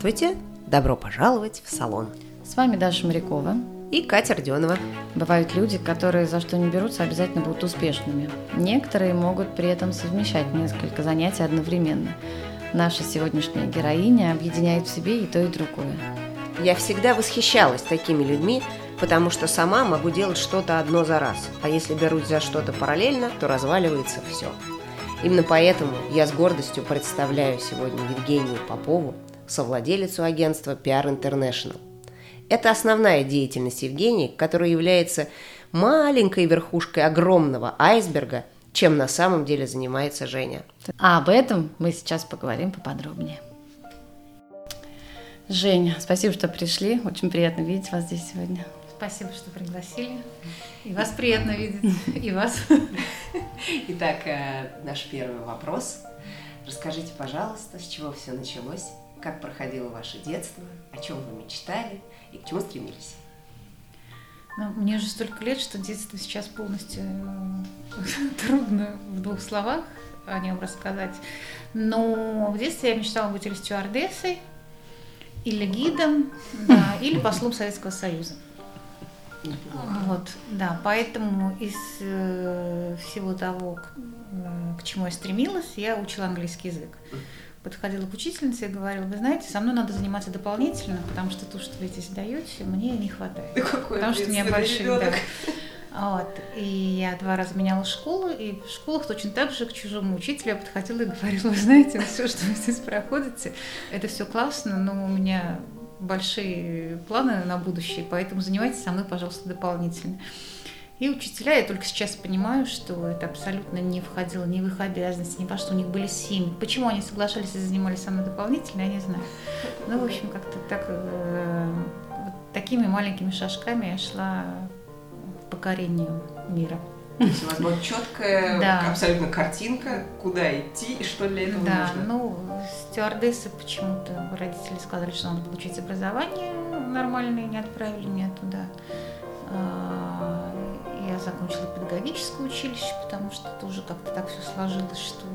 Здравствуйте! Добро пожаловать в салон. С вами Даша Морякова и Катя Родионова. Бывают люди, которые за что не берутся, обязательно будут успешными. Некоторые могут при этом совмещать несколько занятий одновременно. Наша сегодняшняя героиня объединяет в себе и то, и другое. Я всегда восхищалась такими людьми, потому что сама могу делать что-то одно за раз, а если берусь за что-то параллельно, то разваливается все. Именно поэтому я с гордостью представляю сегодня Евгению Попову, совладелицу агентства PR International. Это основная деятельность Евгении, которая является маленькой верхушкой огромного айсберга, чем на самом деле занимается Женя. А об этом мы сейчас поговорим поподробнее. Женя, спасибо, что пришли. Очень приятно видеть вас здесь сегодня. Спасибо, что пригласили. И вас приятно видеть, и вас. Итак, э, наш первый вопрос. Расскажите, пожалуйста, с чего все началось, как проходило ваше детство, о чем вы мечтали и к чему стремились? Ну, мне уже столько лет, что детство сейчас полностью э, трудно в двух словах о нем рассказать. Но в детстве я мечтала быть или стюардессой, или гидом, да, или послом Советского Союза. Вот, да, поэтому из э, всего того, к, э, к чему я стремилась, я учила английский язык. Подходила к учительнице и говорила, вы знаете, со мной надо заниматься дополнительно, потому что то, что вы здесь даете, мне не хватает. Да какой потому что у меня большие, да. Вот. И я два раза меняла школу, и в школах точно так же к чужому учителю я подходила и говорила, вы знаете, все, что вы здесь проходите, это все классно, но у меня большие планы на будущее, поэтому занимайтесь со мной, пожалуйста, дополнительно. И учителя, я только сейчас понимаю, что это абсолютно не входило ни в их обязанности, ни во что у них были семьи. Почему они соглашались и занимались со мной дополнительно, я не знаю. Ну, в общем, как-то так, э, вот такими маленькими шажками я шла к покорению мира. То есть у вас была четкая да. абсолютно картинка, куда идти и что для этого да, нужно. Да, ну, стюардессы почему-то родители сказали, что надо получить образование нормальное, не отправили меня туда. Я закончила педагогическое училище, потому что тоже как-то так все сложилось, что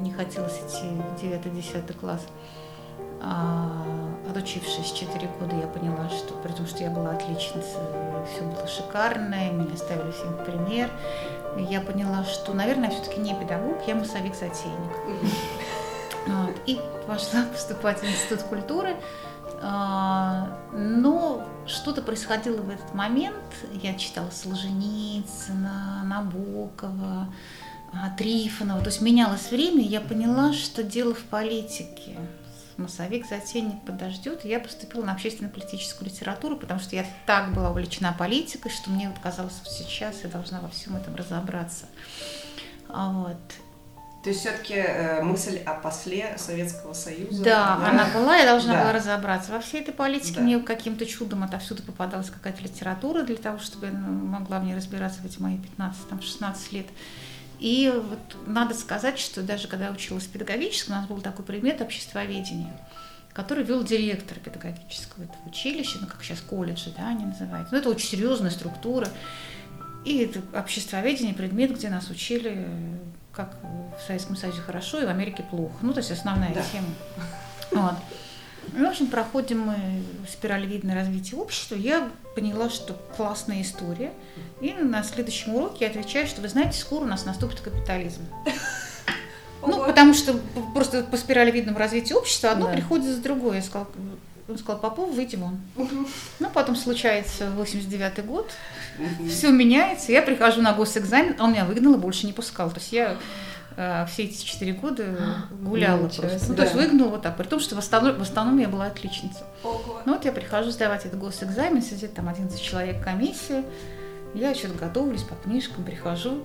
не хотелось идти в 9-10 класс. А, отучившись 4 года, я поняла, что при том, что я была отличницей, все было шикарное, меня ставили всем в пример, я поняла, что, наверное, все-таки не педагог, я массовик-затейник. Вот. И пошла поступать в Институт культуры. А, но что-то происходило в этот момент. Я читала Солженицына, Набокова, а, Трифонова. То есть менялось время, и я поняла, что дело в политике массовик затейник подождет. Я поступила на общественно-политическую литературу, потому что я так была увлечена политикой, что мне вот казалось, что сейчас я должна во всем этом разобраться. Вот. То есть все-таки э, мысль о после Советского Союза. Да, да, она была, я должна да. была разобраться. Во всей этой политике да. мне каким-то чудом отовсюду попадалась какая-то литература для того, чтобы я ну, могла мне разбираться в эти мои 15-16 лет. И вот надо сказать, что даже когда я училась в педагогическом, у нас был такой предмет обществоведения, который вел директор педагогического этого училища, ну как сейчас колледжи, да, они называются. Но это очень серьезная структура. И это обществоведение предмет, где нас учили, как в Советском Союзе хорошо и в Америке плохо. Ну, то есть основная да. тема. Вот. Ну, в общем, проходим мы спиралевидное развитие общества. Я поняла, что классная история. И на следующем уроке я отвечаю, что вы знаете, скоро у нас наступит капитализм. Ну, потому что просто по спиралевидному развитию общества одно приходит за другое. Я сказала, он сказал, Попов, выйди вон. Ну, потом случается 89-й год, все меняется, я прихожу на госэкзамен, а он меня выгнал и больше не пускал. То есть я Э, все эти четыре года гуляла Ничего просто. Ну, то есть выгнала вот так, при том, что в основном, в основном я была отличница. Ого. Ну вот я прихожу сдавать этот госэкзамен, сидит там 11 человек комиссия, я что-то готовлюсь по книжкам, прихожу,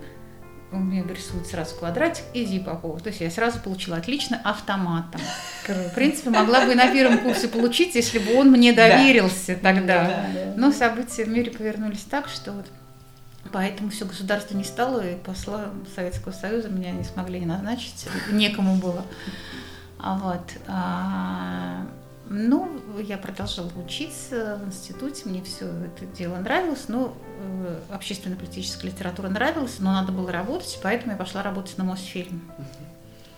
у меня рисует сразу квадратик, иди Попов. То есть я сразу получила отлично автоматом. В принципе, могла бы и на первом курсе получить, если бы он мне доверился да. тогда. Да, да. Но события в мире повернулись так, что вот Поэтому все государство не стало, и посла Советского Союза меня не смогли назначить, некому было. А вот. Ну, я продолжала учиться в институте, мне все это дело нравилось, но э, общественно-политическая литература нравилась, но надо было работать, поэтому я пошла работать на Мосфильм.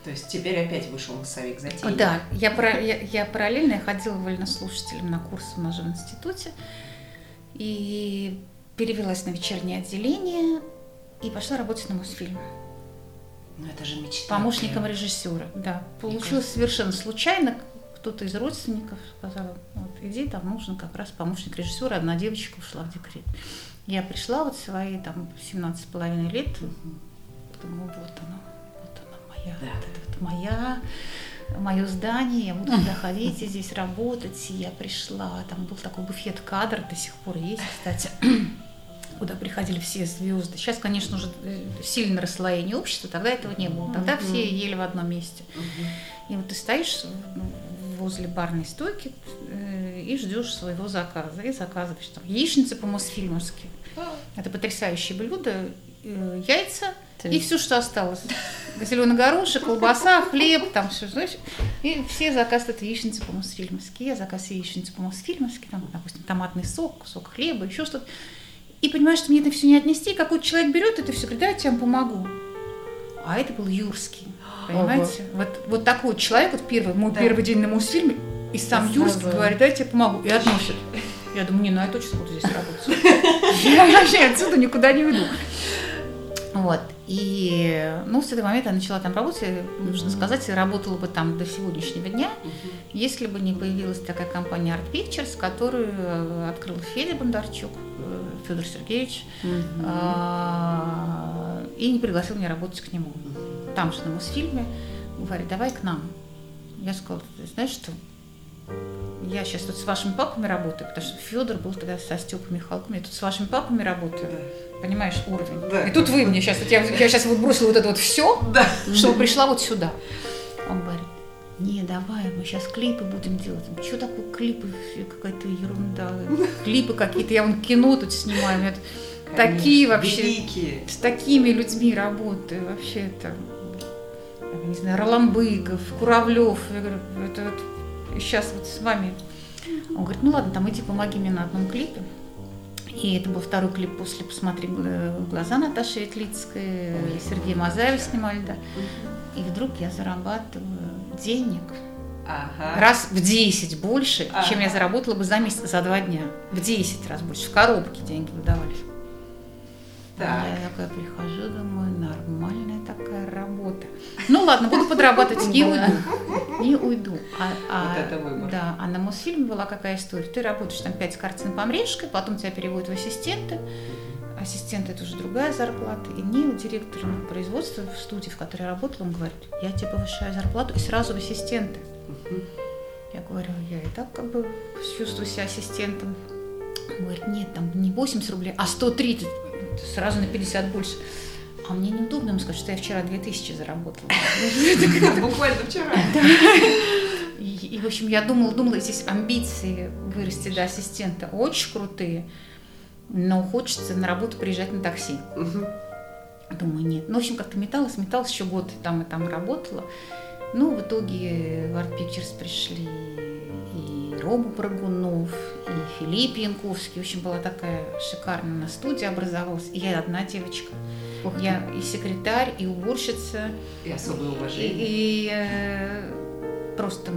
То есть теперь опять вышел массовик затеи. Да, я, я, я параллельно ходила вольнослушателем на курсы в нашем институте и перевелась на вечернее отделение и пошла работать на Мосфильм. Ну это же мечта. Помощником режиссера, да. Получилось совершенно случайно. Кто-то из родственников сказал, вот иди, там нужен как раз помощник режиссера. Одна девочка ушла в декрет. Я пришла вот свои там 17 с половиной лет, думаю, вот оно, вот она моя, да. вот это вот моя мое здание, я буду туда ходить и здесь работать. И я пришла, там был такой буфет кадр, до сих пор есть, кстати, куда приходили все звезды. Сейчас, конечно, уже э, сильное расслоение общества, тогда этого не было. Тогда все ели в одном месте. И вот ты стоишь возле барной стойки э, и ждешь своего заказа. И заказываешь там яичницы по-мосфильмовски. Это потрясающее блюдо. Э, яйца и все, что осталось. Зеленый горошек, колбаса, хлеб, там все, знаешь. И все заказы это яичницы по-мосфильмовски. Я заказ яичницы по-мосфильмовски, там, допустим, томатный сок, кусок хлеба, еще что-то. И понимаешь, что мне это все не отнести, какой человек берет это все, говорит, да, я тебе помогу. А это был Юрский. Понимаете? Ого. Вот, вот такой человек, вот первый, мой да. первый день на Мосфильме, и сам Юрский говорит, да, я тебе помогу. И относит. Я думаю, не, ну я точно буду здесь работать. Я вообще отсюда никуда не уйду. Вот. И, ну, с этого момента я начала там работать, нужно сказать, работала бы там до сегодняшнего дня, если бы не появилась такая компания Art Pictures, которую э, открыл Федя Бондарчук, э, Федор Сергеевич, а, и не пригласил меня работать к нему. Там же на Мосфильме говорит, давай к нам. Я сказала, знаешь что, я сейчас тут с вашими папами работаю, потому что Федор был тогда со Степой Михалком, я тут с вашими папами работаю. Да. Понимаешь, уровень. Да. И тут вы мне сейчас, я, я сейчас вот бросила вот это вот все, да. чтобы пришла вот сюда. Он говорит, не, давай, мы сейчас клипы будем делать. Что такое клипы? Какая-то ерунда. Клипы какие-то. Я вон кино тут снимаю. Конечно, такие вообще. Великие. С такими людьми работаю. Вообще это, не знаю, Роламбыков, Куравлев. Я говорю, это вот сейчас вот с вами. Он говорит, ну ладно, там иди помоги мне на одном клипе. И это был второй клип после «Посмотри глаза» Наташи Ветлицкой, Сергей Мазаев снимали, да. И вдруг я зарабатываю денег ага. раз в 10 больше, ага. чем я заработала бы за месяц, за два дня. В 10 раз больше. В коробке деньги выдавались. Так. Я такая прихожу, думаю, нормальная такая работа. Ну ладно, буду подрабатывать и уйду. И уйду. А, а, вот это выбор. Да, а на Мосфильме была какая история? Ты работаешь там 5 картин по мрежке, потом тебя переводят в ассистенты. Ассистент это уже другая зарплата. И мне директор производства в студии, в которой я работала, он говорит, я тебе повышаю зарплату и сразу в ассистенты. Я говорю, я и так как бы чувствую себя ассистентом. Он говорит, нет, там не 80 рублей, а 130 сразу на 50 больше. А мне неудобно ему сказать, что я вчера 2000 заработала. Буквально вчера. И, в общем, я думала, думала, здесь амбиции вырасти до ассистента очень крутые, но хочется на работу приезжать на такси. Думаю, нет. Ну, в общем, как-то металась, металась еще год там и там работала. Ну, в итоге в Art Pictures пришли Рома Прыгунов, и Филипп Янковский. В общем, была такая шикарная на студия образовалась. И я одна девочка. Ух я и секретарь, и уборщица. И особое уважение. И, и э, просто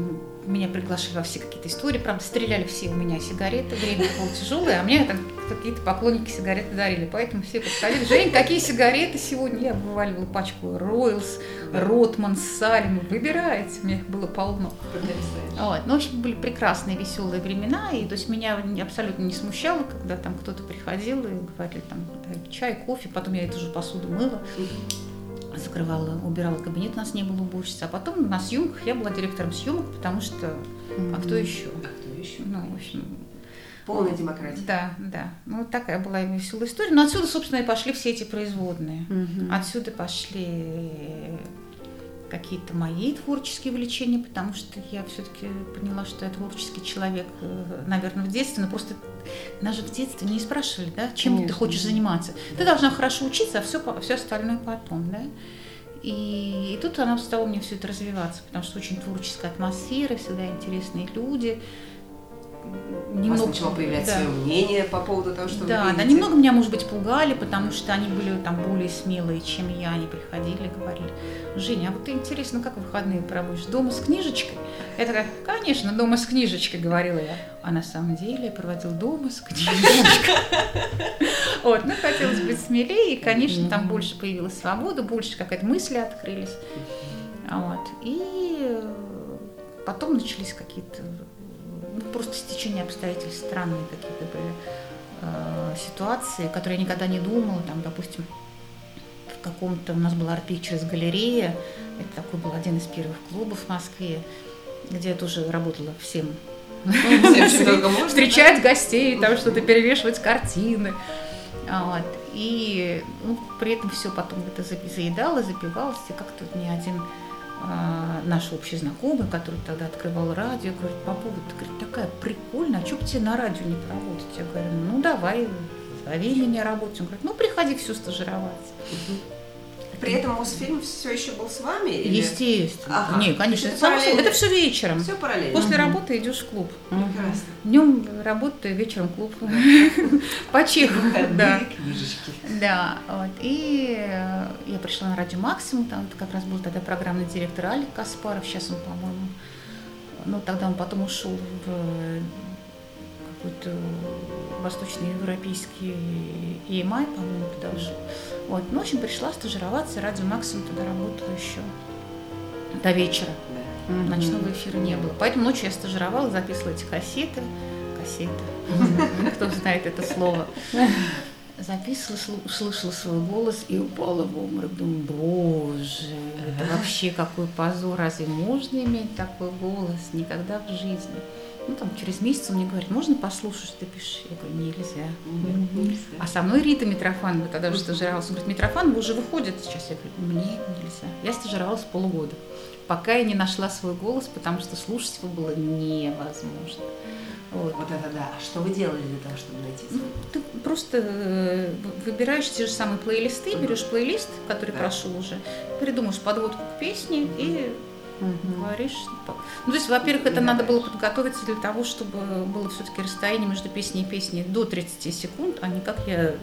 меня приглашали во все какие-то истории. Правда, стреляли все у меня сигареты. Время было тяжелое, а мне там какие-то поклонники сигареты дарили. Поэтому все подходили. Жень, какие сигареты сегодня? Я вываливала пачку Ройлс, Ротман, Салем. Выбирайте. У меня их было полно. Вот. Ну, в общем, были прекрасные, веселые времена. И то есть меня абсолютно не смущало, когда там кто-то приходил и говорили там чай, кофе. Потом я эту же посуду мыла закрывала, убирала кабинет, у нас не было уборщицы. А потом на съемках я была директором съемок, потому что mm-hmm. а кто еще? А кто еще? Ну, в общем, Полная демократия. Да, да. Ну, такая была веселая история. Но отсюда, собственно, и пошли все эти производные. Угу. Отсюда пошли какие-то мои творческие увлечения, потому что я все-таки поняла, что я творческий человек, э, наверное, в детстве, но просто нас же в детстве не спрашивали, да, чем Конечно. ты хочешь заниматься. Ты должна хорошо учиться, а все, все остальное потом, да. И, и тут она стала мне все это развиваться, потому что очень творческая атмосфера, всегда интересные люди, немного... У вас начало появляться да. свое мнение по поводу того, что да, вы Да, немного меня, может быть, пугали, потому что они были там более смелые, чем я. Они приходили, говорили, Женя, а вот ты интересно, как выходные проводишь? Дома с книжечкой? Я такая, конечно, дома с книжечкой, говорила я. А на самом деле я проводил дома с книжечкой. Вот, ну, хотелось быть смелее, и, конечно, там больше появилась свобода, больше какая-то мысли открылись. Вот. И потом начались какие-то просто стечение обстоятельств, странные какие-то были э, ситуации, которые я никогда не думала, там, допустим, в каком-то, у нас была арт через галерея, это такой был один из первых клубов в Москве, где я тоже работала всем, встречать гостей, там что-то перевешивать картины. Вот. И ну, при этом все потом это заедало, запивалось, и как-то ни один наш общий знакомый, который тогда открывал радио, говорит, по поводу, говорит, такая прикольная, а что бы тебе на радио не проводить? Я говорю, ну давай, зови меня работать. Он говорит, ну приходи всю стажироваться. При этом Мосфильм все еще был с вами? Или? Естественно. Ага. Не, конечно, это, само, это все вечером. Все параллельно. После угу. работы идешь в клуб. Прекрасно. Днем работаю, вечером клуб. По чеху. Да. книжечки. Да. Вот. И э, я пришла на радио Максимум, там как раз был тогда программный директор Алик Каспаров, сейчас он, по-моему, ну тогда он потом ушел в какой-то восточноевропейский EMI, по-моему, туда ушел. Вот. Ну, в общем, пришла стажироваться, радио Максимум туда работала еще до вечера. Да. Ночного эфира не было. Поэтому ночью я стажировала, записывала эти кассеты. Кассеты. Кто знает это слово. Записывала, слышала свой голос и упала в обморок. Думаю, боже, это вообще какой позор. Разве можно иметь такой голос? Никогда в жизни. Ну, там, через месяц он мне говорит, можно послушать, что ты пишешь? Я говорю, нельзя. нельзя. А со мной Рита Митрофанова тогда уже стажировалась. Он говорит, Митрофанова уже выходит сейчас. Я говорю, мне нельзя. Я стажировалась полгода, пока я не нашла свой голос, потому что слушать его было невозможно. Вот. вот это да. А что вы делали для того, чтобы найти свой голос? Ты просто э, выбираешь те же самые плейлисты, берешь плейлист, который да. прошел уже, придумаешь подводку к песне и угу. говоришь. Ну, то есть, во-первых, это надо было подготовиться для того, чтобы было все-таки расстояние между песней и песней до 30 секунд, а не как я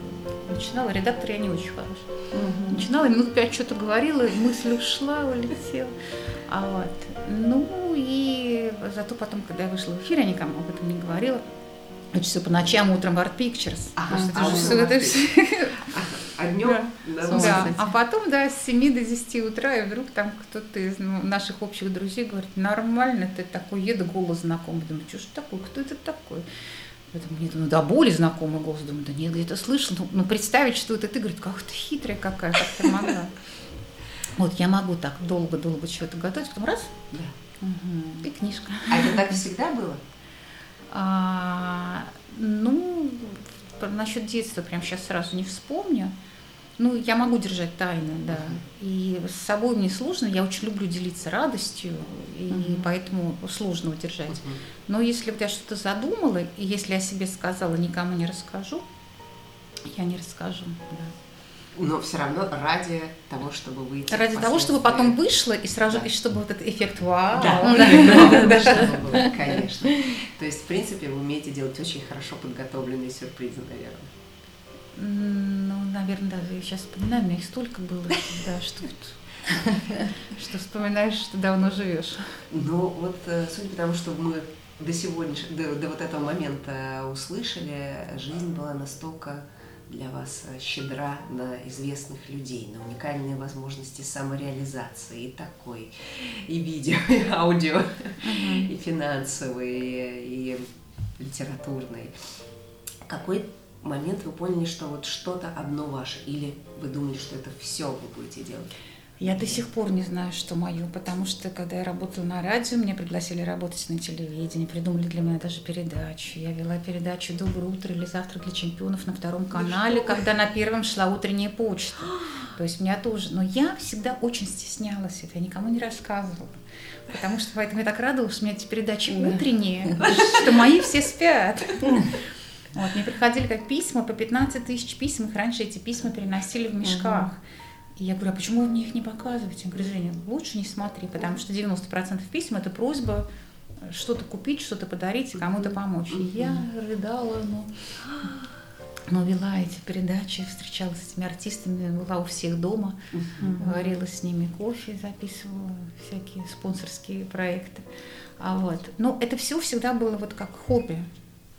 начинала. Редактор я не очень хорош. Угу. Начинала, минут пять что-то говорила, мысль ушла, улетела. А вот. Ну и зато потом, когда я вышла в эфир, я никому об этом не говорила. Это все по ночам, утром в Art Pictures. Ага, это а же все, это все. А днем? Да. да. А потом, да, с 7 до 10 утра, и вдруг там кто-то из ну, наших общих друзей говорит, нормально, ты такой, еду голос знакомый. Думаю, что ж такое, кто это такой? Поэтому мне ну да, более знакомый голос. Думаю, да нет, где-то слышал. Ну, ну, представить, что это ты, говорит, как ты хитрая какая, как ты могла. Вот, я могу так долго-долго чего-то готовить, потом раз, да. Угу. и книжка. А это так всегда было? А, ну, насчет детства прям сейчас сразу не вспомню. Ну, я могу держать тайны, да. И с собой мне сложно, я очень люблю делиться радостью, и uh-huh. поэтому сложно удержать. Но если вот я что-то задумала, и если я себе сказала, никому не расскажу, я не расскажу, да. Но все равно ради того, чтобы выйти. Ради того, чтобы потом вышло, и сразу, да. и чтобы вот этот эффект вау. Да, да, да, конечно. То есть, в принципе, вы умеете делать очень хорошо подготовленные сюрпризы, наверное. Ну, наверное, даже я сейчас вспоминаю, у меня их столько было, да, что что вспоминаешь, что давно живешь. Ну, вот э, судя по тому, что мы до сегодняшнего, до, до вот этого момента услышали, жизнь была настолько для вас щедра на известных людей, на уникальные возможности самореализации и такой, и видео, и аудио, и финансовые, и литературные. Какой момент вы поняли, что вот что-то одно ваше, или вы думали, что это все вы будете делать? Я до сих пор не знаю, что мое, потому что когда я работала на радио, меня пригласили работать на телевидении, придумали для меня даже передачу. Я вела передачу «Доброе утро» или «Завтрак для чемпионов» на втором канале, когда на первом шла утренняя почта. То есть меня тоже. Но я всегда очень стеснялась это, я никому не рассказывала. Потому что поэтому я так радовалась, что у меня эти передачи утренние, что мои все спят. Вот, мне приходили как письма, по 15 тысяч писем, их раньше эти письма переносили в мешках. И я говорю, а почему вы мне их не показываете? Я говорю, Женя, лучше не смотри, потому что 90% писем – это просьба что-то купить, что-то подарить, кому-то помочь. И я рыдала, ну, но вела эти передачи, встречалась с этими артистами, была у всех дома, варила с ними кофе, записывала всякие спонсорские проекты. А вот. Но это все всегда было вот как хобби.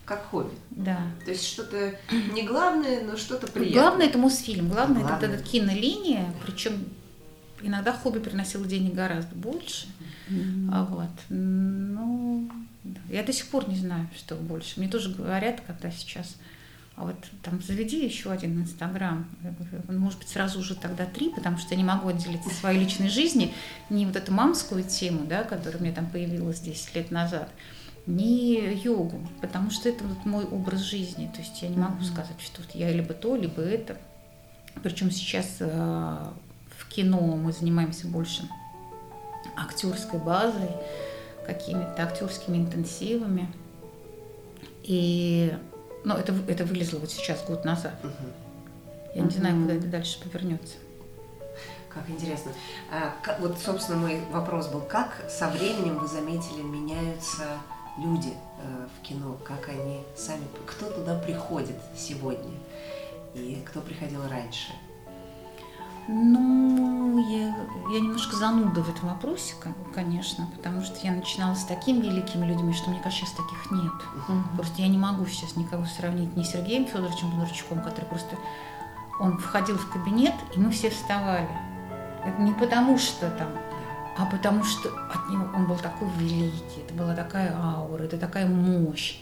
Как хобби. Да. То есть что-то не главное, но что-то приятное. Главное это Мосфильм, главное, главное. это, это кинолиния, причем иногда хобби приносило денег гораздо больше. Mm-hmm. А вот. Ну, я до сих пор не знаю, что больше. Мне тоже говорят, когда сейчас а вот там заведи еще один Инстаграм, может быть, сразу уже тогда три, потому что я не могу отделить от своей личной жизни ни вот эту мамскую тему, да, которая у меня там появилась 10 лет назад, ни йогу, потому что это вот мой образ жизни. То есть я не могу сказать, что вот я либо то, либо это. Причем сейчас э, в кино мы занимаемся больше актерской базой, какими-то актерскими интенсивами. И но это, это вылезло вот сейчас, год назад. Угу. Я не угу. знаю, куда это дальше повернется. Как интересно. А, как, вот, собственно, мой вопрос был, как со временем вы заметили, меняются люди э, в кино, как они сами, кто туда приходит сегодня и кто приходил раньше? Ну, я, я немножко зануда в этом вопросе, конечно, потому что я начинала с такими великими людьми, что мне кажется, сейчас таких нет. Uh-huh. Просто я не могу сейчас никого сравнить ни с Сергеем Федоровичем Бондарчуком, который просто он входил в кабинет, и мы все вставали. Это не потому что там, а потому что от него он был такой великий, это была такая аура, это такая мощь.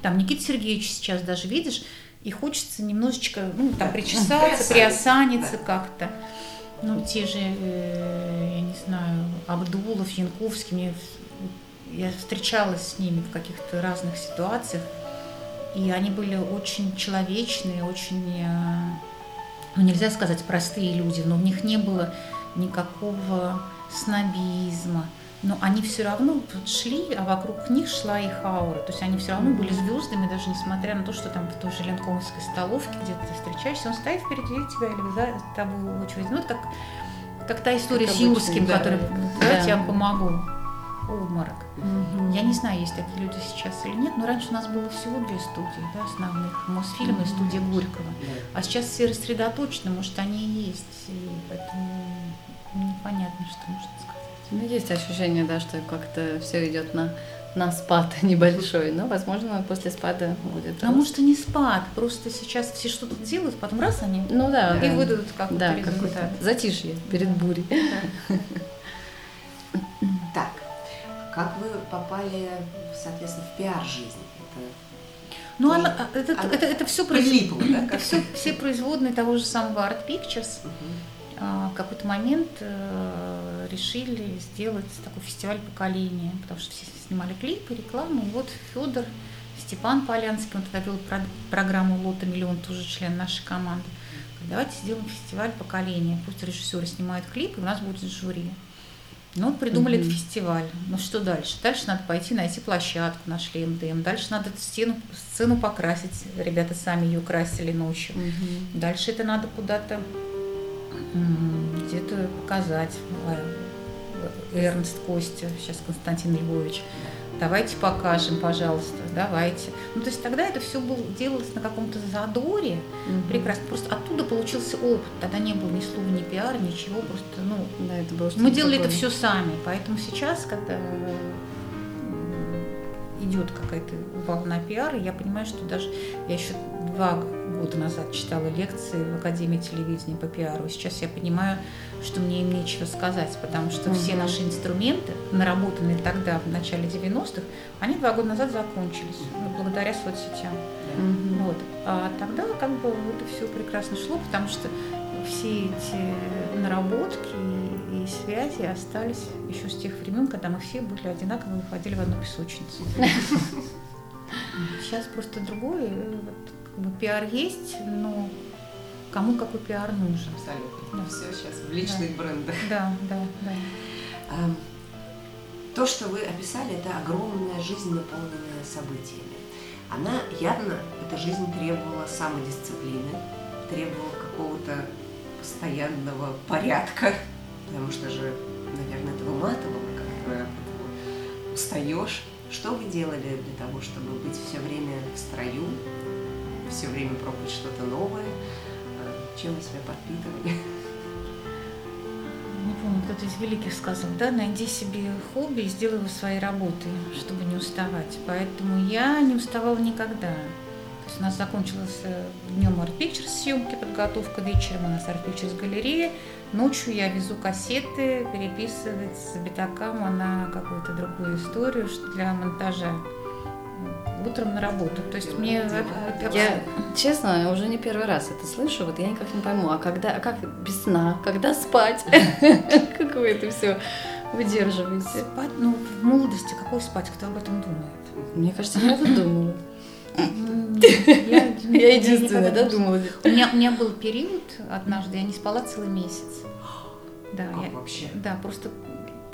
Там Никита Сергеевич сейчас даже видишь, и хочется немножечко, ну, там, причесаться, приосаниться как-то. Ну, те же, э, я не знаю, Абдулов, Янковский, мне, я встречалась с ними в каких-то разных ситуациях, и они были очень человечные, очень, э, ну, нельзя сказать простые люди, но у них не было никакого снобизма, но они все равно шли, а вокруг них шла их аура. То есть они все равно были звездами, даже несмотря на то, что там в той же Ленковской столовке где-то ты встречаешься, он стоит впереди тебя или за тобой очередь. Ну, это как, как та история как с Юрским, да, который да, да. я помогу. Обморок. Угу. Я не знаю, есть такие люди сейчас или нет, но раньше у нас было всего две студии, да, основных, Мосфильм и студия Горького. А сейчас все рассредоточены, может, они и есть, и поэтому непонятно, что можно сказать. Ну, есть ощущение, да, что как-то все идет на, на спад небольшой, но, возможно, после спада будет. А рост. может и не спад, просто сейчас все что-то делают, потом раз они ну, да, и да. выдадут какой-то да, результат. Затишье перед да. бурей. Да. Так, как вы попали, соответственно, в пиар-жизнь? ну, она, это, она это, это, все прилипло, да? Это все, все производные того же самого Art Pictures. Uh-huh а, в какой-то момент э, решили сделать такой фестиваль поколения, потому что все снимали клипы, рекламу. И вот Федор, Степан Полянский, он тогда вел программу «Лота миллион», тоже член нашей команды. Давайте сделаем фестиваль поколения. Пусть режиссеры снимают клипы, у нас будет жюри. Ну вот придумали mm-hmm. этот фестиваль. Ну что дальше? Дальше надо пойти найти площадку, нашли МДМ. Дальше надо эту стену, сцену покрасить. Ребята сами ее красили ночью. Mm-hmm. Дальше это надо куда-то где-то показать. Эрнст Костя, сейчас Константин Львович. Давайте покажем, пожалуйста, давайте. Ну, то есть тогда это все было, делалось на каком-то задоре. Угу. Прекрасно. Просто оттуда получился опыт. Тогда не было ни слова, ни пиара, ничего. Просто, ну, да, это было мы делали это все сами. Поэтому сейчас, когда идет какая-то волна пиара, я понимаю, что даже я еще два года назад читала лекции в Академии телевидения по пиару. Сейчас я понимаю, что мне им нечего сказать, потому что угу. все наши инструменты, наработанные тогда, в начале 90-х, они два года назад закончились, ну, благодаря соцсетям. Угу. Вот. А тогда как бы это все прекрасно шло, потому что все эти наработки и, связи остались еще с тех времен, когда мы все были одинаково выходили в одну песочницу. Сейчас просто другое. Как бы пиар есть, но кому какой пиар нужен. Абсолютно. Да. Все сейчас в личных да. брендах. Да, да, да. То, что вы описали, это огромная жизнь, наполненная событиями. Она явно, эта жизнь требовала самодисциплины, требовала какого-то постоянного порядка, потому что же, наверное, это выматывало, как устаешь. Что вы делали для того, чтобы быть все время в строю, все время пробовать что-то новое? Э, чем вы себя подпитывали? Не помню, кто-то из великих сказал, да, найди себе хобби и сделай его своей работой, чтобы не уставать. Поэтому я не уставала никогда. То есть у нас закончилась днем арт съемки, подготовка вечером у нас арт галерея, Ночью я везу кассеты, переписывать с битакама на какую-то другую историю для монтажа утром на работу. То есть мне я честно уже не первый раз это слышу, вот я никак не пойму, а когда, а как без сна, когда спать, как вы это все выдерживаете? Спать, ну в молодости какой спать, кто об этом думает? Мне кажется, я это думала. Я единственная, да, думала? У меня, был период однажды, я не спала целый месяц. Да, как я, вообще? Да, просто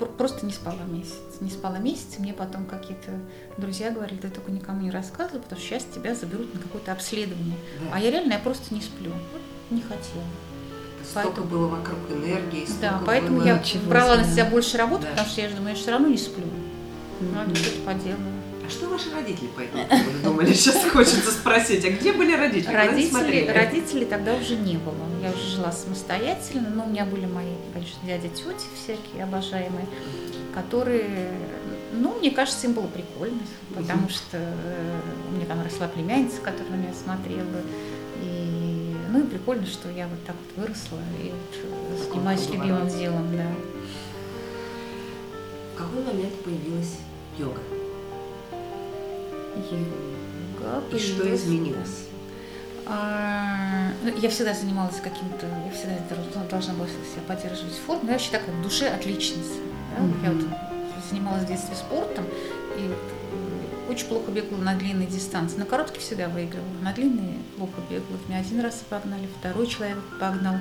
просто не спала месяц. Не спала месяц, и мне потом какие-то друзья говорили, ты только никому не рассказывай, потому что сейчас тебя заберут на какое-то обследование. Да. А я реально, я просто не сплю. Не хотела. Столько поэтому, было вокруг энергии, Да, поэтому было... я брала на себя больше работы, да. потому что я же думаю, я все равно не сплю. Mm-hmm. Ну, что-то поделаю. А что ваши родители по этому поводу думали? Сейчас хочется спросить. А где были родители? Родители, родителей тогда уже не было. Я уже жила самостоятельно, но у меня были мои, конечно, дяди, тети всякие обожаемые, которые, ну, мне кажется, им было прикольно, потому что э, у меня там росла племянница, которая меня смотрела, и, ну, и прикольно, что я вот так вот выросла и вот занимаюсь любимым делом, да. В какой момент появилась йога? Йога. И что изменилось? А, ну, я всегда занималась каким-то, я всегда должна была себя поддерживать форму, но я вообще такая в душе отличница. Да? Mm-hmm. Я вот занималась в детстве спортом и очень плохо бегала на длинные дистанции. На короткие всегда выигрывала, на длинные плохо бегала. Меня один раз погнали, второй человек погнал.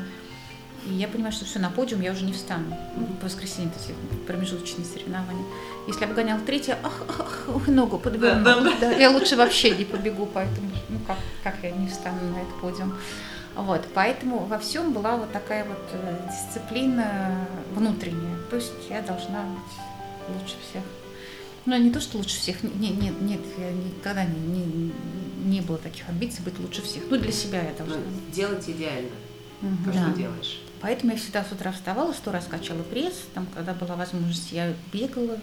И я понимаю, что все, на подиум я уже не встану. Ну, в воскресенье эти промежуточные соревнования. Если обгонял третье, ах, ах, ах ногу подверну. Да, да, да. Я лучше вообще не побегу, поэтому, ну как, как я не встану на этот подиум. Вот, поэтому во всем была вот такая вот э, дисциплина внутренняя. То есть я должна быть лучше всех. Ну, не то, что лучше всех. Нет, нет, нет, я никогда не, не, не было таких амбиций быть лучше всех. Ну, для себя я должна. Ну, делать идеально. Угу. То, да. что делаешь. Поэтому я всегда с утра вставала, сто раз качала пресс, там, когда была возможность, я бегала,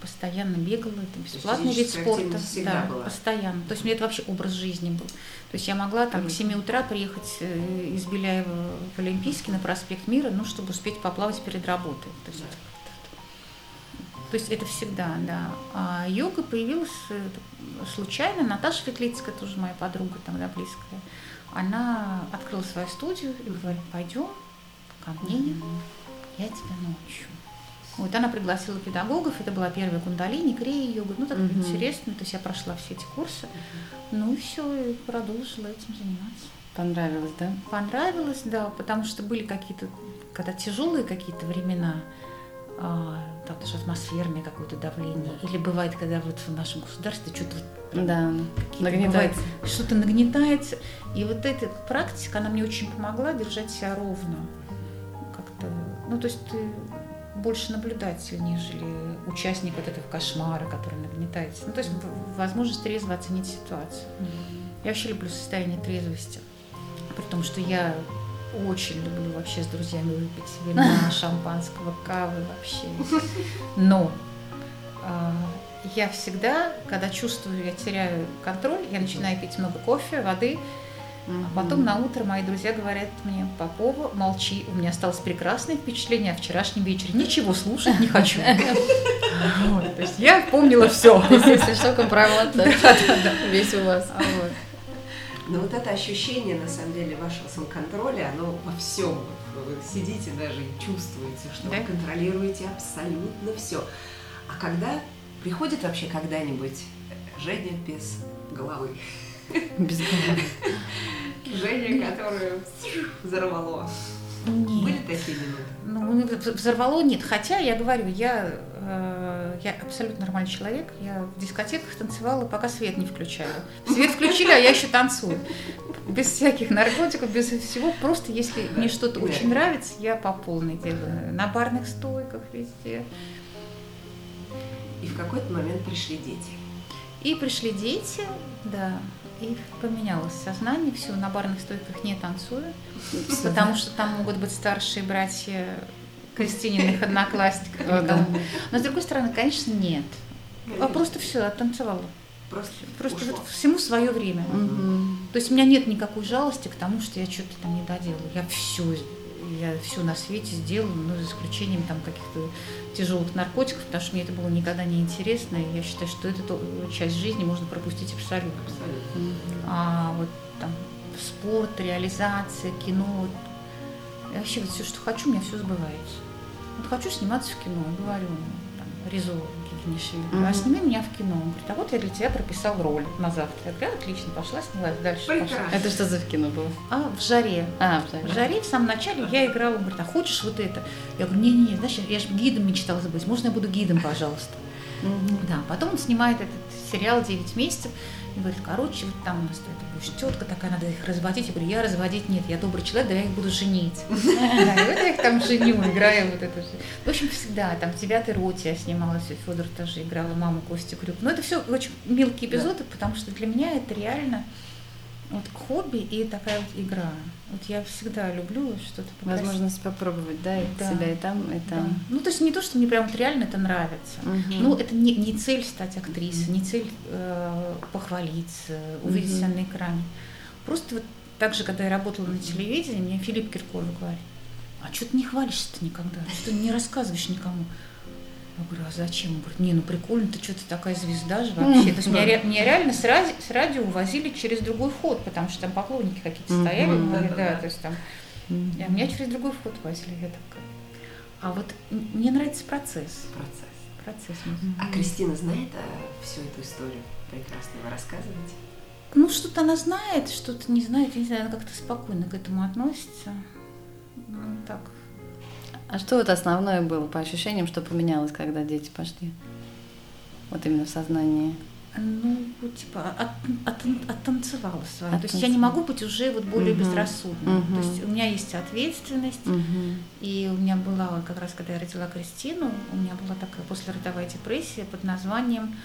постоянно бегала, это бесплатный вид спорта, да, была. постоянно. То есть мне это вообще образ жизни был. То есть я могла там к 7 утра приехать э, из Беляева в Олимпийский на проспект Мира, ну, чтобы успеть поплавать перед работой. То есть, да. то есть это всегда, да. А йога появилась э, случайно. Наташа Ветлицкая, тоже моя подруга тогда близкая, она открыла свою студию и говорит, пойдем ко мне, я тебя научу. Вот она пригласила педагогов, это была первая кундалини, крея йога, ну так mm интересно, то есть я прошла все эти курсы, ну и все, и продолжила этим заниматься. Понравилось, да? Понравилось, да, потому что были какие-то, когда тяжелые какие-то времена, а, там даже атмосферное какое-то давление, или бывает, когда вот в нашем государстве что-то да, нагнетается. что-то нагнетается, и вот эта практика, она мне очень помогла держать себя ровно как-то, ну, то есть ты больше наблюдатель, нежели участник вот этого кошмара, который нагнетается. Ну, то есть возможность трезво оценить ситуацию. Я вообще люблю состояние трезвости. При том, что я очень люблю вообще с друзьями выпить вина, шампанского, кавы вообще. Но э, я всегда, когда чувствую, я теряю контроль, я начинаю пить много кофе, воды, а потом на утро мои друзья говорят мне, Попова, молчи, у меня осталось прекрасное впечатление о вчерашнем вечере. Ничего слушать не хочу. То есть я помнила все. Если что, правило, весь у вас. А Но вот это ощущение, на самом деле, вашего самоконтроля, оно во всем. Вы сидите даже и чувствуете, что вы контролируете абсолютно все. А когда приходит вообще когда-нибудь Женя без головы? Без головы. Женя, которую взорвало. Нет. Были такие минуты? Ну, взорвало нет. Хотя, я говорю, я, э, я абсолютно нормальный человек. Я в дискотеках танцевала, пока свет не включаю. Свет включили, а я еще танцую. Без всяких наркотиков, без всего. Просто если мне что-то очень нравится, я по полной делаю. На барных стойках везде. И в какой-то момент пришли дети. И пришли дети, да, и поменялось сознание, все, на барных стойках не танцую, потому что там могут быть старшие братья Кристининых одноклассников. Но с другой стороны, конечно, нет. А просто все, оттанцевала. Просто, Просто вот всему свое время. То есть у меня нет никакой жалости к тому, что я что-то там не доделаю. Я все, я все на свете сделаю, ну, за исключением там каких-то тяжелых наркотиков, потому что мне это было никогда не интересно. И я считаю, что эту то- часть жизни можно пропустить абсолютно. Абсолютно. А вот там спорт, реализация, кино, я вообще вот все, что хочу, у меня все сбывается. Вот хочу сниматься в кино, говорю, там, Резо Гигинишвили, а Мгм. сними меня в кино. Он говорит, а вот я для тебя прописал роль на завтра. Я говорю, «А, отлично, пошла, снялась дальше. пошла». Это что за в кино было? А, в жаре. А, В жаре в самом начале я играла, он говорит, а хочешь вот это? Я говорю, не-не, знаешь, я же гидом мечтала быть, можно я буду гидом, пожалуйста? Да, потом он снимает этот сериал «9 месяцев» и говорит, короче, вот там у нас это будешь тетка такая, надо их разводить. Я говорю, я разводить нет, я добрый человек, да я их буду женить. И вот я их там женю, играю вот это же. В общем, всегда, там в «Девятой роте» я снималась, и Федор тоже играла маму Кости Крюк. Но это все очень мелкие эпизоды, потому что для меня это реально вот хобби и такая вот игра. Вот я всегда люблю что-то покрасить. Возможность попробовать, да, и Да. себя и там, и Да. там. Ну, то есть не то, что мне прям вот реально это нравится. Мгм. Ну, это не, не цель стать актрисой, не цель э, похвалиться, увидеть Мгм. себя на экране. Просто вот так же, когда я работала на телевидении, мне Филипп Киркоров говорит, а что ты не хвалишься-то никогда, что ты не рассказываешь никому? Я говорю, а зачем? Он говорит, не, ну прикольно, ты что-то такая звезда же вообще. То есть меня, ре- меня реально с, ради- с радио увозили через другой вход, потому что там поклонники какие-то стояли, ну, Да-да-да. да, то есть там а меня через другой вход возили. Я такая. А вот мне нравится процесс. Процесс. Процесс. А Кристина знает э, всю эту историю? Прекрасно вы рассказываете. Ну, что-то она знает, что-то не знает. Я не знаю, она как-то спокойно к этому относится. Ну, так. А что вот основное было по ощущениям, что поменялось, когда дети пошли? Вот именно в сознании. Ну, типа, от, от- оттанцевала свою. То есть я не Оттанцевала. могу быть уже вот более Мгм. безрассудной. Мгм. То есть у меня есть ответственность. Мгм. И у меня была, как раз когда я родила Кристину, у меня была такая послеродовая депрессия под названием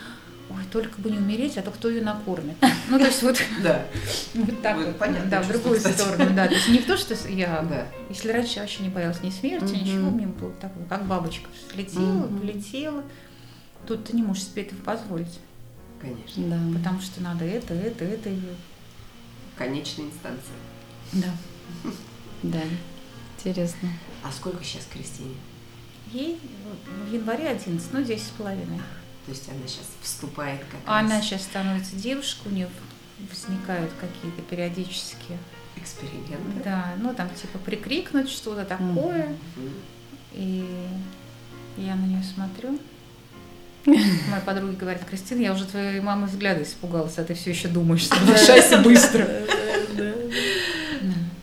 «Ой, только бы не умереть, а то кто ее накормит?» Ну, то есть вот Да. Вот так вот, понятное да, в другую кстати. сторону, да. То есть не в то, что я, Да. если раньше я вообще не боялась ни смерти, Мгм. ничего, мне было так, как бабочка, летела, Мгм. полетела. Тут ты не можешь себе этого позволить, Конечно. Да. потому что надо это, это, это. и- Конечная инстанция. Да. Да. Интересно. А сколько сейчас Кристине? Ей в январе 11, ну 10 с половиной. То есть она сейчас вступает как А она раз сейчас становится девушкой, у нее возникают какие-то периодически, эксперименты. да, ну там типа прикрикнуть что-то такое, Мгм. И я на нее смотрю. Моя подруга говорит, Кристина, я уже твоей мамы взгляда испугалась, а ты все еще думаешь, что решайся быстро.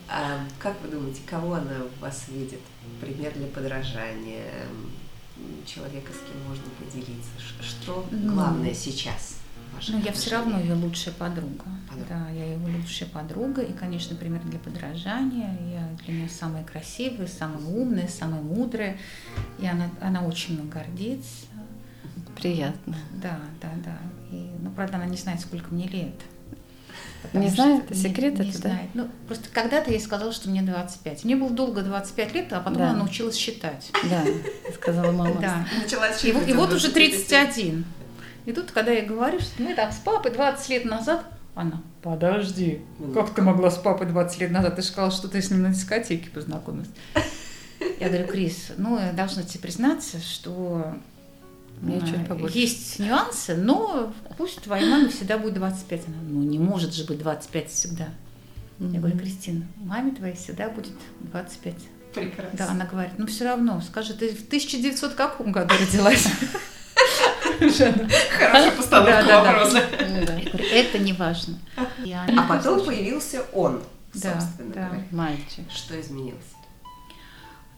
А как вы думаете, кого она в вас видит? Пример для подражания, человека, с кем можно поделиться? Что Ну. главное сейчас? в ваших Но я все равно ее лучшая подруга. Подруга. Да, я его лучшая подруга. И, конечно, пример для подражания. Я для нее самая красивая, самая умная, самая мудрая. И она, она очень мной гордится. Приятно. Да, да, да. И, ну, правда, она не знает, сколько мне лет. Потому Не знает? не- Секрет не это, да? знает. Ну, просто когда-то я ей сказала, что мне 25. Мне было долго 25 лет, а потом Да. она научилась считать. Да, сказала мама. Да. Началась И, вот- и считать вот от уже 25. 31. И тут, когда я говорю, что мы там с папой 20 лет назад, она, подожди, как ты могла с папой 20 лет назад? Ты же сказала, что ты с ним на дискотеке познакомилась. Я говорю, Крис, ну, я должна тебе признаться, что Мне э, чуть побольше. есть нюансы, но пусть твоей маме всегда будет 25. Она, ну, не может же быть 25 всегда. Я говорю, Кристина, маме твоей всегда будет 25. Прекрасно. Да, она говорит, ну все равно, скажи, ты в 1900 каком году родилась? Хорошая постановка Да, вопроса. Ну да. Это не важно. А потом появился он, собственно говоря. Мальчик. Что изменилось?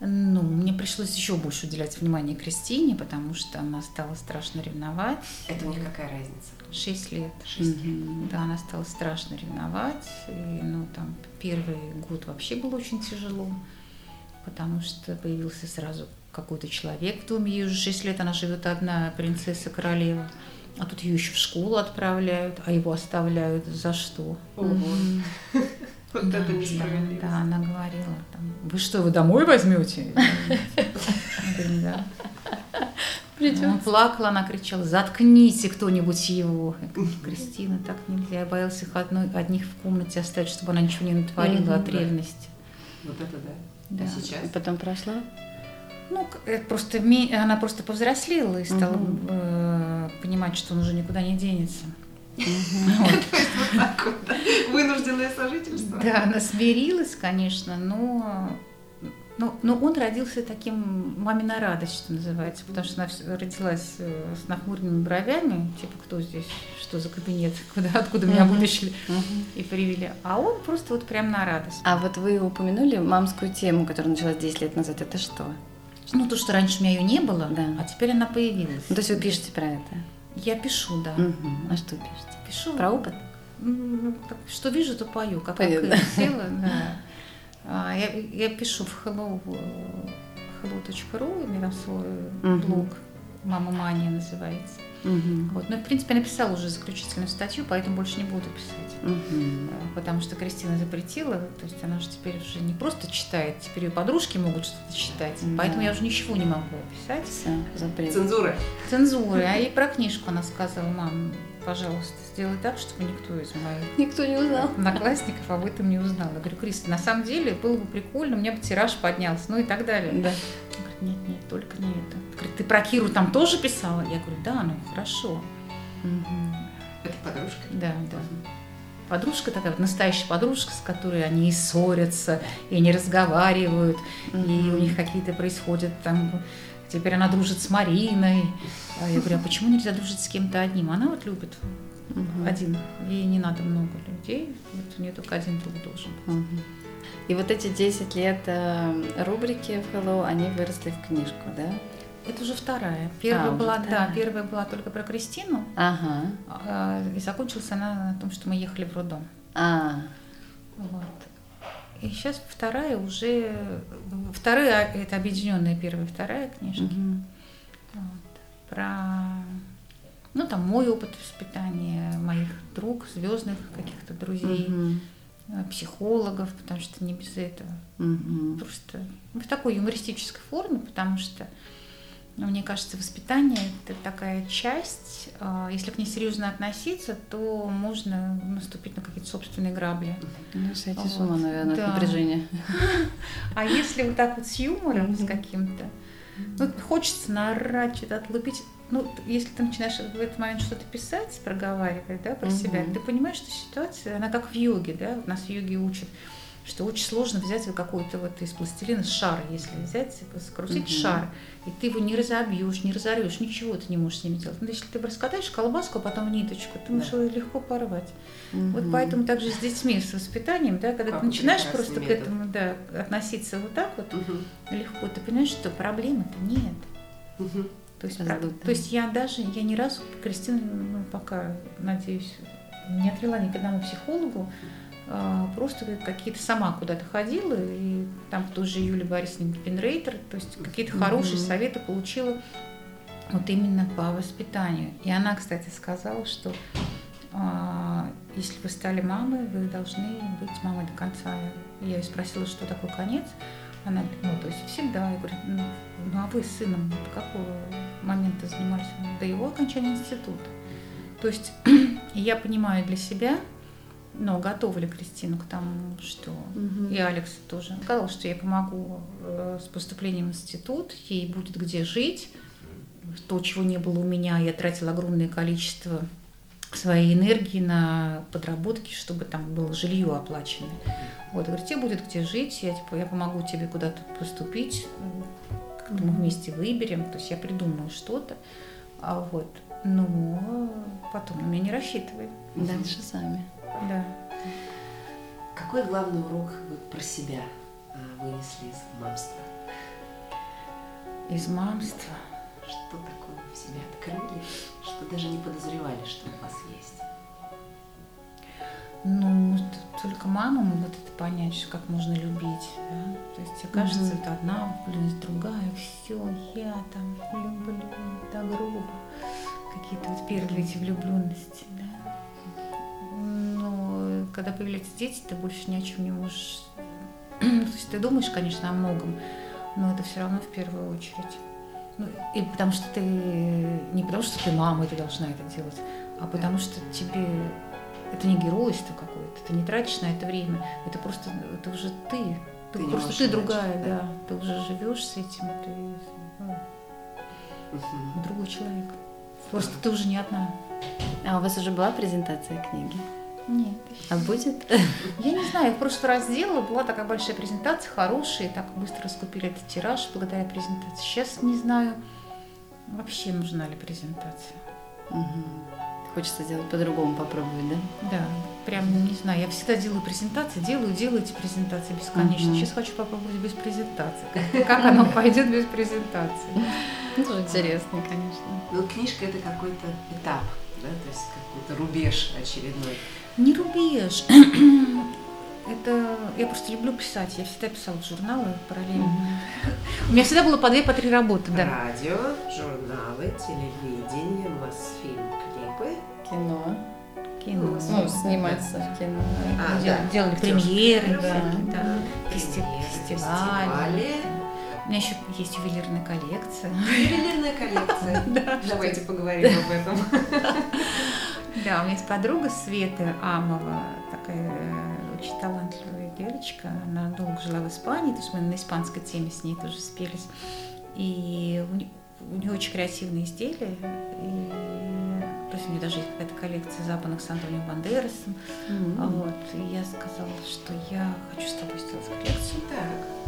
Ну, мне пришлось еще больше уделять внимание Кристине, потому что она стала страшно ревновать. Это у них какая разница? Шесть лет. Шесть лет. Мгм. Да, она стала страшно ревновать. И, ну, там, первый год вообще было очень тяжело, потому что появился сразу какой-то человек в доме, ей уже 6 лет, она живет одна, принцесса королева. А тут ее еще в школу отправляют, а его оставляют за что? Вот это несправедливо. Да, она говорила, там, вы что, вы домой возьмете? Да. Он плакал, она кричала, заткните кто-нибудь его. Кристина, так нельзя. Я боялся их одной, одних в комнате оставить, чтобы она ничего не натворила от ревности. Вот это да. Да. А сейчас? И потом прошла? Ну, это просто она просто повзрослела и стала э, понимать, что он уже никуда не денется. Вот. Так вот, да. Вынужденное сожительство. Да, она смирилась, конечно, но, но, но он родился таким мамина радость, что называется, потому что она родилась э, с нахмуренными бровями, типа, кто здесь, что за кабинет, куда, откуда меня вытащили и привели. А он просто вот прям на радость. А вот вы упомянули мамскую тему, которая началась 10 лет назад. Это что? Ну, то, что раньше у меня ее не было, Да. а теперь она появилась. Ну, то есть вы пишете про это? Я пишу, да. Мгм. А что пишете? Пишу. Про опыт? Так, Что вижу, то пою, как Пою, я да. А, Я, я пишу в hello, hello.ru, у меня там свой Мгм. блог, «Мама Мания» называется. Мгм. Вот. Ну, в принципе, я написала уже заключительную статью, поэтому больше не буду писать. Э, Потому что Кристина запретила, то есть она же теперь уже не просто читает, теперь ее подружки могут что-то читать, Да. поэтому я уже ничего не могу писать. Всё, запрет. Цензура. Цензуры, а и про книжку она сказала, мам, пожалуйста, сделай так, чтобы никто из моих Никто не узнал. одноклассников об этом не узнал. Я говорю, Криста, на самом деле было бы прикольно, у меня бы тираж поднялся, ну и так далее. Да. Он говорит, нет, нет, только не это. Говорит, ты про Киру там тоже писала? Я говорю, да, ну хорошо. Это подружка. Да, да. Подружка такая, вот настоящая подружка, с которой они и ссорятся, и они разговаривают, и Мгм. у них какие-то происходят там... Теперь она дружит с Мариной. А я говорю, а почему нельзя дружить с кем-то одним? Она вот любит Мгм. один. Ей не надо много людей. Вот у нее только один друг должен быть. Мгм. И вот эти 10 лет э, рубрики в Hello, они выросли в книжку, да? Это уже вторая. Первая А, была, вторая. да, первая была только про Кристину, Ага. а, и закончилась она на том, что мы ехали в роддом. А, Вот. И сейчас вторая уже, вторая это объединенная первая и вторая книжки. мгм. Вот. Про, ну там мой опыт воспитания, моих друг, звездных каких-то друзей, э, психологов, потому что не без этого. Мгм. Просто в такой юмористической форме, потому что, ну, мне кажется, воспитание это такая часть, а, если к ней серьезно относиться, то можно наступить на какие-то собственные грабли. Ну, сойти с Вот. ума, наверное, Да. от напряжения. А если вот так вот с юмором, с каким-то, ну, хочется наорать, что-то отлупить. Ну, если ты начинаешь в этот момент что-то писать, проговаривать, да, про себя, ты понимаешь, что ситуация, она как в йоге, да, вот нас в йоге учат, что очень сложно взять вот какой-то вот из пластилина шар, если взять, и скрутить Мгм. шар, и ты его не разобьешь, не разорвешь, ничего ты не можешь с ним сделать. Но если ты раскатаешь колбаску, а потом в ниточку, ты можешь Да. ее легко порвать. Вот Мгм. поэтому также с детьми, с воспитанием, да, когда Какой ты начинаешь просто к метод. этому да, относиться вот так вот, Мгм. легко, ты понимаешь, что проблемы-то нет. Мгм. То есть, Раздутая. про- то есть я даже, я ни разу Кристину, ну, пока, надеюсь, не отвела ни к одному психологу, просто как- какие-то сама куда-то ходила, и там тоже Юлия Борисовна Пенрейтер, то есть какие-то хорошие Мгм. советы получила вот именно по воспитанию. И она, кстати, сказала, что а, если вы стали мамой, вы должны быть мамой до конца. Я ее спросила, что такое конец. Она говорит, ну, то есть всегда. Я говорю, ну, ну, а вы с сыном до какого момента занимались? До его окончания института. То есть я понимаю для себя, но готова ли Кристину к тому, что Мгм. и Алекс тоже сказал, что я помогу э, с поступлением в институт, ей будет где жить. То, чего не было у меня, я тратила огромное количество своей энергии на подработки, чтобы там было жилье оплаченное. Вот, говорит, тебе будет где жить, я, типа, я помогу тебе куда-то поступить, как-то мы вместе выберем, то есть я придумаю что-то, а вот, но потом на меня не рассчитывай, Дальше сами. Да. Какой главный урок вы про себя а, вынесли из мамства? Из мамства. Что такое вы в себя открыли, что даже не подозревали, что у вас есть? Ну, только мамам вот это понять, как можно любить. Да? То есть, тебе кажется, Мгм. это одна влюбленность, другая, все, я там люблю, до гроба. Какие-то вот первые эти влюбленности, да. Когда появляются дети, ты больше ни о чем не можешь. То есть ты думаешь, конечно, о многом, но это все равно в первую очередь. Ну, и потому что ты не потому что ты мама, и ты должна это делать, а потому что тебе это не геройство какое-то, ты не тратишь на это время, это просто это уже ты, ты, Ты просто ты иначе, другая, да. да. ты уже живешь с этим, ты ну, Мгм. другой человек. Просто ты уже не одна. А у вас уже была презентация книги? Нет. А будет? Я не знаю, я в прошлый раз сделала, была такая большая презентация, хорошая, так быстро раскупили этот тираж благодаря презентации. Сейчас не знаю, вообще нужна ли презентация. Мгм. Хочется сделать по-другому, попробовать, да? Да, прям не знаю. Я всегда делаю презентации, делаю, делаю эти презентации бесконечно. Мгм. Сейчас хочу попробовать без презентации. Как, оно пойдет без презентации? Ну, тоже интересно, конечно. Ну, книжка это какой-то этап, да, то есть какой-то рубеж очередной. Не рубеж. Это я просто люблю писать. Я всегда писала журналы параллельно. У меня всегда было по две, по три работы, да. Радио, журналы, телевидение, Мосфильм, клипы. Кино. Кино. Ну, сниматься в кино. А, Дел- да. Делали премьеры, Да. да. Фестивали. фестивали. У меня еще есть ювелирная коллекция. Ювелирная коллекция. Давайте поговорим об этом. Да, у меня есть подруга Света Амова, такая э, очень талантливая девочка. Она долго жила в Испании, то есть мы на испанской теме с ней тоже спелись. И у, не- у нее очень креативные изделия. И, то есть у нее даже есть какая-то коллекция западных с Антонио Бандерасом. А Вот. И я сказала, что я хочу с тобой сделать коллекцию. Так.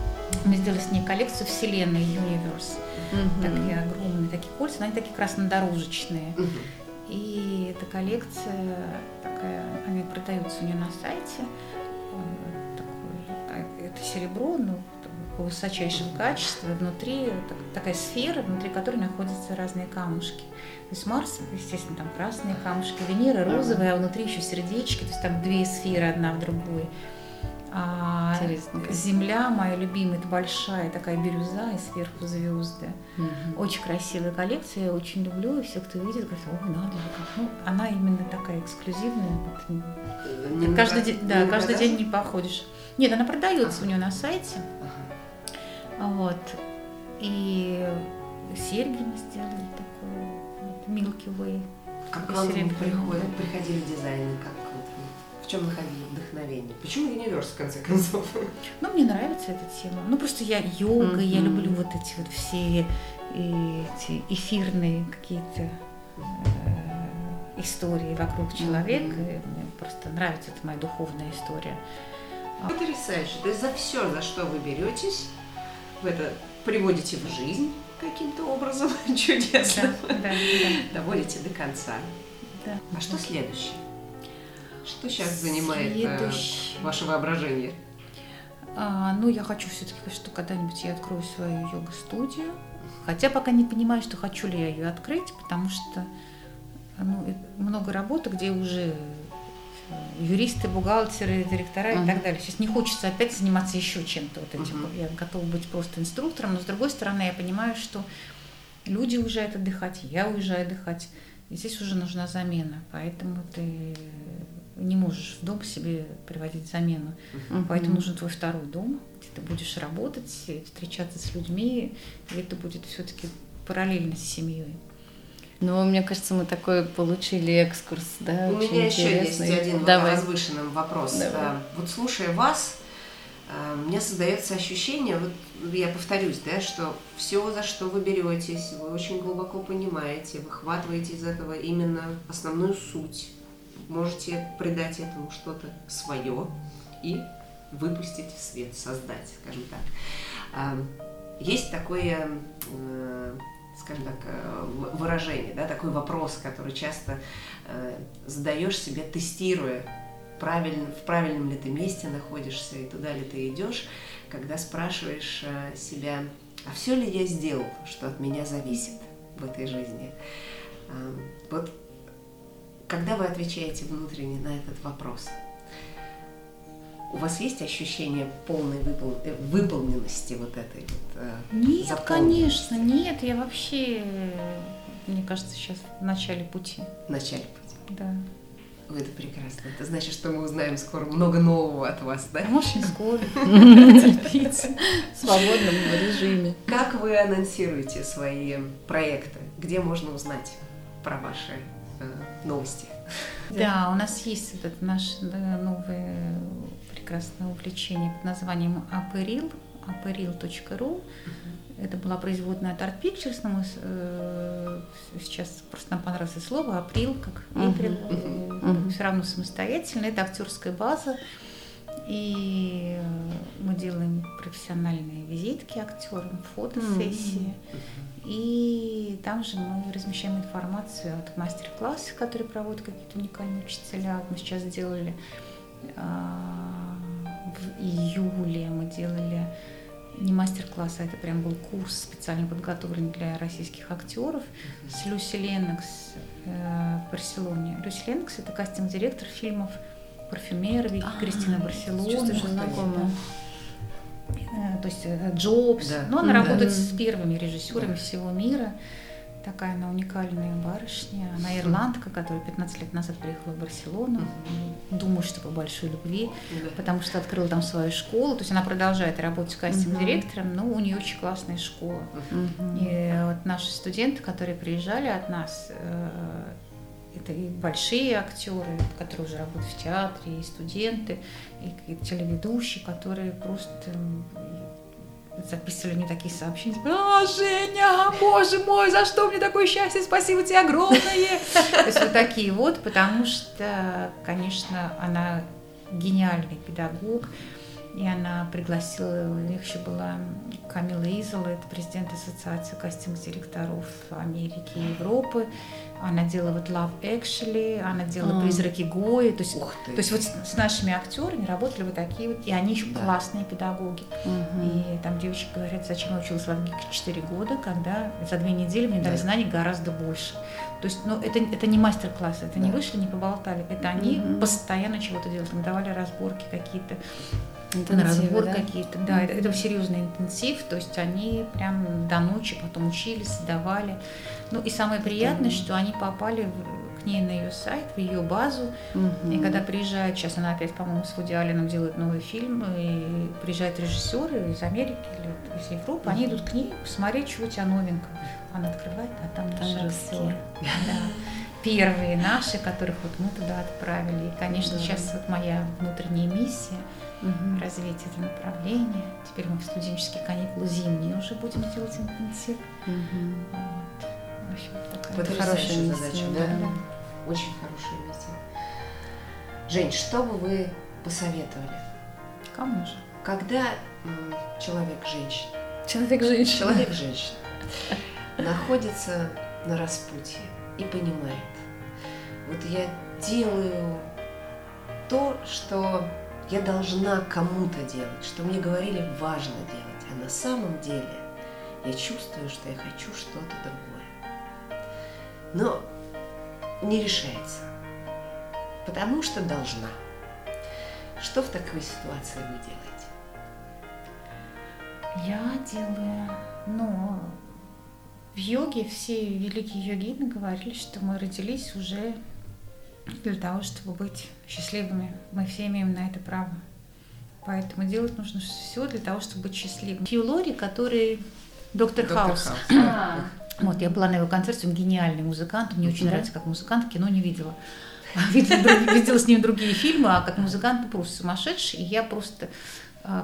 Мы сделали с ней коллекцию Вселенной Universe. Мгм. Такие огромные такие кольца, но они такие краснодорожечные. Мгм. И эта коллекция такая, они продаются у нее на сайте. А, это серебро, ну, высочайшего качества. Внутри так- такая сфера, внутри которой находятся разные камушки. То есть Марс, естественно, там красные камушки, Венера розовая, а внутри еще сердечки. То есть там две сферы одна в другой. А Интересно. Земля, моя любимая, это большая такая бирюза и сверху звезды. Мгм. Очень красивая коллекция, я очень люблю, и все, кто видит, говорят, ой, надо же, как». Ну, она именно такая эксклюзивная. вот, м, Не каждый день, не да, на каждый день не походишь. Нет, она продается у нее на сайте. Ага. Вот. И серьги мы сделали такой вот, Milky Way. Как к вам приходили дизайны, как чем находили вдохновение? Почему Universe, в конце концов? Ну, мне нравится эта тема. Ну, просто я йога, я Мгм. люблю вот эти вот все э, эти эфирные какие-то э, истории вокруг человека. И Мне просто нравится, это моя духовная история. Потрясающе. То есть за все, за что вы беретесь, вы это приводите в жизнь каким-то образом чудесно, Да, да, да. доводите до конца. да. А что следующее? Что сейчас занимает э, Следующее. ваше воображение? А, ну, я хочу все-таки, что когда-нибудь я открою свою йога-студию. Хотя пока не понимаю, что хочу ли я ее открыть, потому что ну, и много работы, где уже э, юристы, бухгалтеры, директора и Мгм. так далее. Сейчас не хочется опять заниматься еще чем-то вот этим. Мгм. Я готова быть просто инструктором, но с другой стороны я понимаю, что люди уезжают отдыхать, я уезжаю отдыхать. И здесь уже нужна замена, поэтому ты не можешь в дом себе приводить замену. Мгм. Поэтому нужен твой второй дом, где ты будешь работать, встречаться с людьми, и это будет все-таки параллельно с семьей. Ну, мне кажется, мы такой получили экскурс, да? У очень меня еще есть один Давай. возвышенный вопрос. Давай. А, Вот слушая вас, у меня создается ощущение, вот я повторюсь, да, что все, за что вы беретесь, вы очень глубоко понимаете, выхватываете из этого именно основную суть, можете придать этому что-то свое и выпустить в свет, создать, скажем так. А, Есть такое, э, скажем так, э, выражение, да, такой вопрос, который часто э, задаешь себе, тестируя, правильно, в правильном ли ты месте находишься и туда ли ты идешь, когда спрашиваешь э, себя, а все ли я сделал, что от меня зависит в этой жизни? А, Вот когда вы отвечаете внутренне на этот вопрос, у вас есть ощущение полной выпол... э, выполненности вот этой вот э, Нет, конечно, нет. Я вообще, мне кажется, сейчас в начале пути. В начале пути. Да. Это прекрасно. Это значит, что мы узнаем скоро много нового от вас, да? А может, не скоро. Терпите. В свободном режиме. Как вы анонсируете свои проекты? Где можно узнать про ваши новости? Да, у нас есть этот наш новое прекрасное увлечение под названием Aperil, aperil.ru. Это была производная от Art Pictures, но мы э, сейчас просто нам понравилось слово, април, как April, мгм. все равно самостоятельно. Это актерская база, и э, мы делаем профессиональные визитки актерам, фотосессии. И там же мы размещаем информацию от мастер-классов, которые проводят какие-то уникальные учителя. Мы сейчас сделали а, в июле мы делали не мастер-класс, а это прям был курс специально подготовленный для российских актеров с Люси Леннокс э, в Барселоне. Люси Леннокс это кастинг-директор фильмов «Парфюмер», Вики А, Кристина Барселона. чувствую, что знакомо. Э, То есть э, Джобс. Да. Но она Да. работает с первыми режиссерами Да. всего мира. Такая она уникальная барышня. Она ирландка, которая 15 лет назад приехала в Барселону. Думаю, что по большой любви, потому что открыла там свою школу. То есть она продолжает работать кастинг-директором, но у нее очень классная школа. И вот наши студенты, которые приезжали от нас, э, это и большие актеры, которые уже работают в театре, и студенты, и телеведущие, которые просто записывали мне такие сообщения, типа, а, Женя, боже мой, за что мне такое счастье, спасибо тебе огромное. То есть вот такие вот, потому что, конечно, она гениальный педагог, и она пригласила, у них еще была Камила Изола, это президент Ассоциации кастинг-директоров Америки и Европы. Она делала вот Love Actually, она делала А. Призраки Гои. То есть, Ух ты. то есть вот с, с нашими актерами работали вот такие вот, и они еще Да. классные педагоги. И там девочки говорят, зачем я училась в Латвии 4 года, когда за две недели мне дали Да. знаний гораздо больше. То есть, ну, это, это не мастер-класс, это не Да. вышли, не поболтали. Это они Мгм. постоянно чего-то делали. Там давали разборки какие-то, на Интенсивы, разбор да? какие-то. Да, это, это серьезный интенсив. То есть они прям до ночи потом учились, сдавали. Ну и самое приятное, что они попали в- к ней на ее сайт, в ее базу. Мгм. И когда приезжает, сейчас она опять, по-моему, с Вуди Алленом делает новый фильм, и приезжают режиссеры из Америки или из Европы, они идут к ней посмотреть, что у тебя новенькое. Она открывает, а там наши Там актеры. Да. Первые наши, которых вот мы туда отправили. И, конечно, Здорово. сейчас вот моя внутренняя миссия Мгм. развить это направление. Теперь мы в студенческие каникулы зимние уже будем делать интенсив. Мгм. Вот. В общем, такая Потрясающая хорошая миссия, задача, да. да? Очень хорошая миссия. Жень, что бы вы посоветовали? Кому же? Когда м, человек-женщина, Человек-женщина. человек-женщина находится на распутье и понимает, вот я делаю то, что я должна кому-то делать, что мне говорили важно делать, а на самом деле я чувствую, что я хочу что-то другое. Но не решается, потому что должна. Что в такой ситуации вы делаете? Я делаю, ну, в йоге все великие йогины говорили, что мы родились уже для того, чтобы быть счастливыми. Мы все имеем на это право. Поэтому делать нужно все для того, чтобы быть счастливым. Хью Лори, который доктор, Хаус. А, Вот, я была на его концерте, он гениальный музыкант, мне очень Да. нравится как музыкант, кино не видела. Видела, видела с ним другие фильмы, а как музыкант ну, просто сумасшедший. И я просто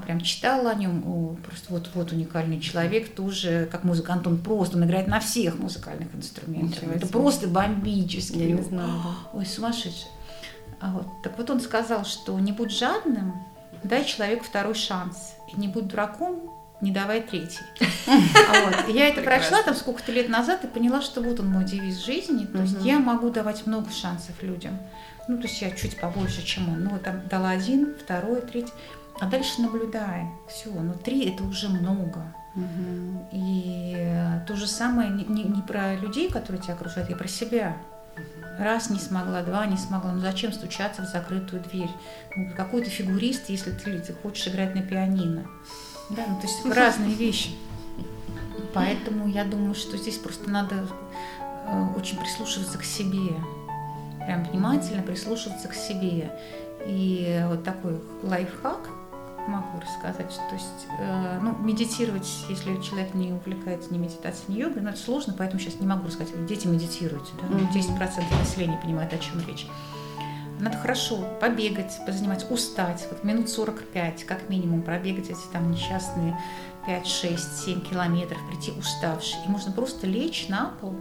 прям читала о нем, о, просто вот, вот уникальный человек, тоже как музыкант, он просто, он играет на всех музыкальных инструментах. Ничего Это просто бомбически. Я не знала. Ой, сумасшедший. А вот, так вот он сказал, что не будь жадным, дай человеку второй шанс. И не будь дураком, не давай третий. А вот, я это прошла там сколько-то лет назад и поняла, что вот он мой девиз жизни. То есть я могу давать много шансов людям. Ну, то есть я чуть побольше, чем он. Ну, там дала один, второй, третий. А дальше наблюдаем. Все, ну три это уже много. Мгм. И то же самое не, не- не про людей, которые тебя окружают, а про себя. Раз не смогла, два не смогла. Ну зачем стучаться в закрытую дверь? Ну, какой ты фигурист, если ты, ты хочешь играть на пианино? Да, ну, то есть разные вещи. Поэтому я думаю, что здесь просто надо э, очень прислушиваться к себе. Прям внимательно прислушиваться к себе. И вот такой лайфхак могу рассказать. То есть, э, ну, медитировать, если человек не увлекается ни медитацией, ни йогой, но это сложно, поэтому сейчас не могу рассказать. Дети медитируйте, да? Mm-hmm. 10% населения понимают, о чем речь. Надо хорошо побегать, позаниматься, устать. Вот минут 45, как минимум, пробегать эти там несчастные 5, 6, 7 километров, прийти уставший. И можно просто лечь на пол,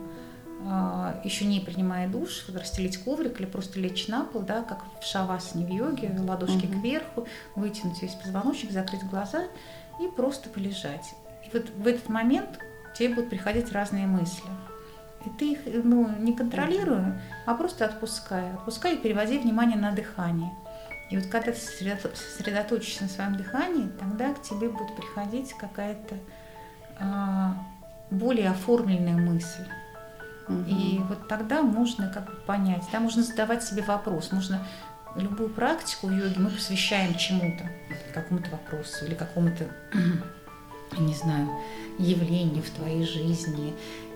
еще не принимая душ, расстелить коврик или просто лечь на пол, да, как в шавасане в йоге, ладошки угу. кверху, вытянуть весь позвоночник, закрыть глаза и просто полежать. И вот в этот момент тебе будут приходить разные мысли. И ты их ну, не контролируя, а просто отпускай. Отпускай и переводи внимание на дыхание. И вот когда ты сосредоточишься на своем дыхании, тогда к тебе будет приходить какая-то а, более оформленная мысль. Угу. И вот тогда можно как бы понять, да, можно задавать себе вопрос, можно любую практику в йоге мы посвящаем чему-то, какому-то вопросу или какому-то, не знаю, явлению в твоей жизни,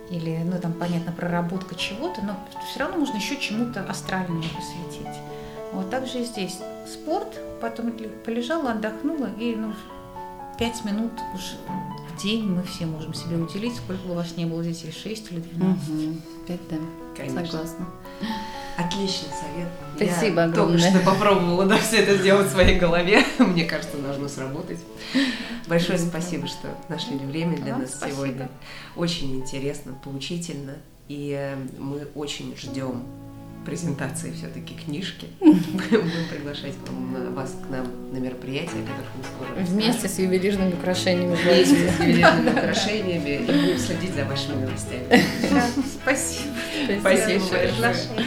или, ну, там, понятно, проработка чего-то, но все равно нужно еще чему-то астральному посвятить. Вот так же и здесь. Спорт, потом полежала, отдохнула, и, ну, пять минут уж в день мы все можем себе уделить, сколько бы у вас не было детей, 6 или 12. Угу. Пять, да. Конечно. Согласна. Отличный совет. Спасибо Я огромное. только что попробовала да, все это сделать в своей голове. Мне кажется, должно сработать. Большое спасибо, что нашли время для нас спасибо. сегодня. Очень интересно, поучительно. И э, мы очень ждем презентации все-таки книжки. Будем приглашать вас к нам на мероприятия, которых мы скоро Вместе с ювелирными украшениями. Вместе с ювелирными украшениями и будем следить за вашими новостями. Спасибо. Спасибо большое.